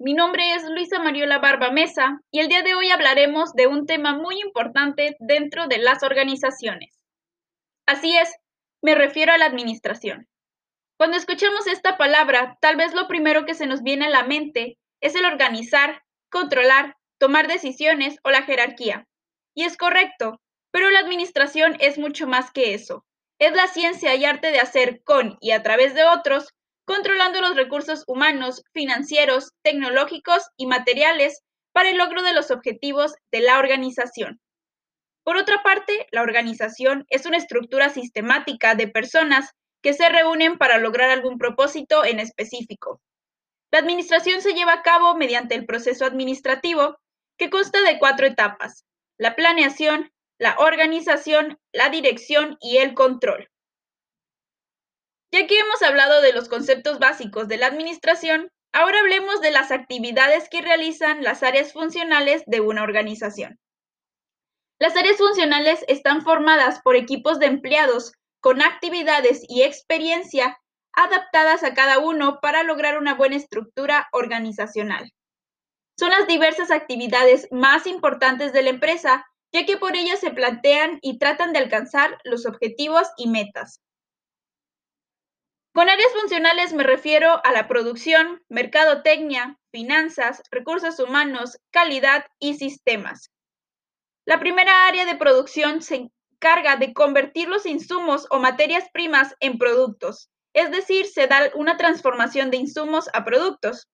mi nombre es Luisa Mariola Barba Mesa y el día de hoy hablaremos de un tema muy importante dentro de las organizaciones. Así es, me refiero a la administración. Cuando escuchamos esta palabra, tal vez lo primero que se nos viene a la mente es el organizar, controlar, tomar decisiones o la jerarquía. Y es correcto, pero la administración es mucho más que eso. Es la ciencia y arte de hacer con y a través de otros controlando los recursos humanos, financieros, tecnológicos y materiales para el logro de los objetivos de la organización. Por otra parte, la organización es una estructura sistemática de personas que se reúnen para lograr algún propósito en específico. La administración se lleva a cabo mediante el proceso administrativo, que consta de cuatro etapas, la planeación, la organización, la dirección y el control. Ya que hemos hablado de los conceptos básicos de la administración, ahora hablemos de las actividades que realizan las áreas funcionales de una organización. Las áreas funcionales están formadas por equipos de empleados con actividades y experiencia adaptadas a cada uno para lograr una buena estructura organizacional. Son las diversas actividades más importantes de la empresa, ya que por ellas se plantean y tratan de alcanzar los objetivos y metas. Con áreas funcionales me refiero a la producción, mercadotecnia, finanzas, recursos humanos, calidad y sistemas. La primera área de producción se encarga de convertir los insumos o materias primas en productos, es decir, se da una transformación de insumos a productos.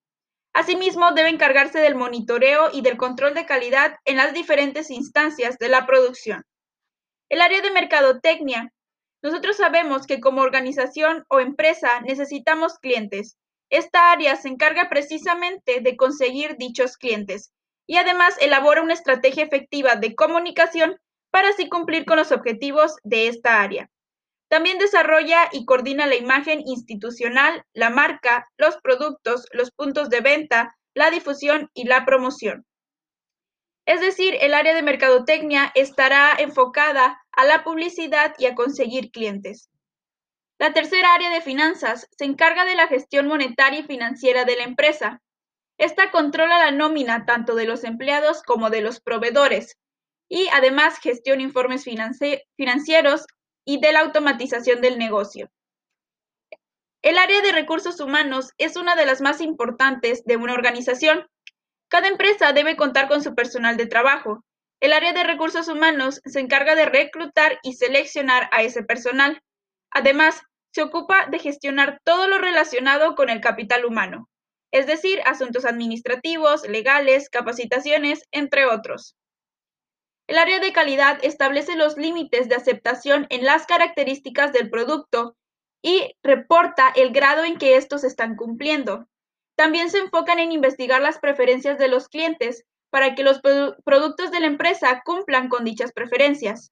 Asimismo, debe encargarse del monitoreo y del control de calidad en las diferentes instancias de la producción. El área de mercadotecnia nosotros sabemos que como organización o empresa necesitamos clientes. Esta área se encarga precisamente de conseguir dichos clientes y además elabora una estrategia efectiva de comunicación para así cumplir con los objetivos de esta área. También desarrolla y coordina la imagen institucional, la marca, los productos, los puntos de venta, la difusión y la promoción. Es decir, el área de mercadotecnia estará enfocada a la publicidad y a conseguir clientes. La tercera área de finanzas se encarga de la gestión monetaria y financiera de la empresa. Esta controla la nómina tanto de los empleados como de los proveedores y además gestiona informes financieros y de la automatización del negocio. El área de recursos humanos es una de las más importantes de una organización, cada empresa debe contar con su personal de trabajo. El área de recursos humanos se encarga de reclutar y seleccionar a ese personal. Además, se ocupa de gestionar todo lo relacionado con el capital humano, es decir, asuntos administrativos, legales, capacitaciones, entre otros. El área de calidad establece los límites de aceptación en las características del producto y reporta el grado en que estos están cumpliendo. También se enfocan en investigar las preferencias de los clientes para que los productos de la empresa cumplan con dichas preferencias.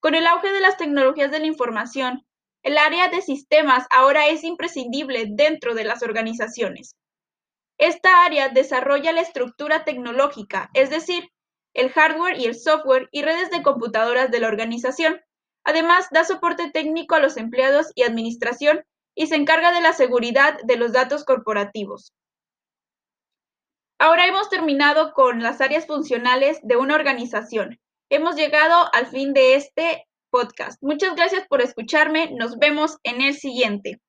Con el auge de las tecnologías de la información, el área de sistemas ahora es imprescindible dentro de las organizaciones. Esta área desarrolla la estructura tecnológica, es decir, el hardware y el software y redes de computadoras de la organización. Además, da soporte técnico a los empleados y administración y se encarga de la seguridad de los datos corporativos. Ahora hemos terminado con las áreas funcionales de una organización. Hemos llegado al fin de este podcast. Muchas gracias por escucharme. Nos vemos en el siguiente.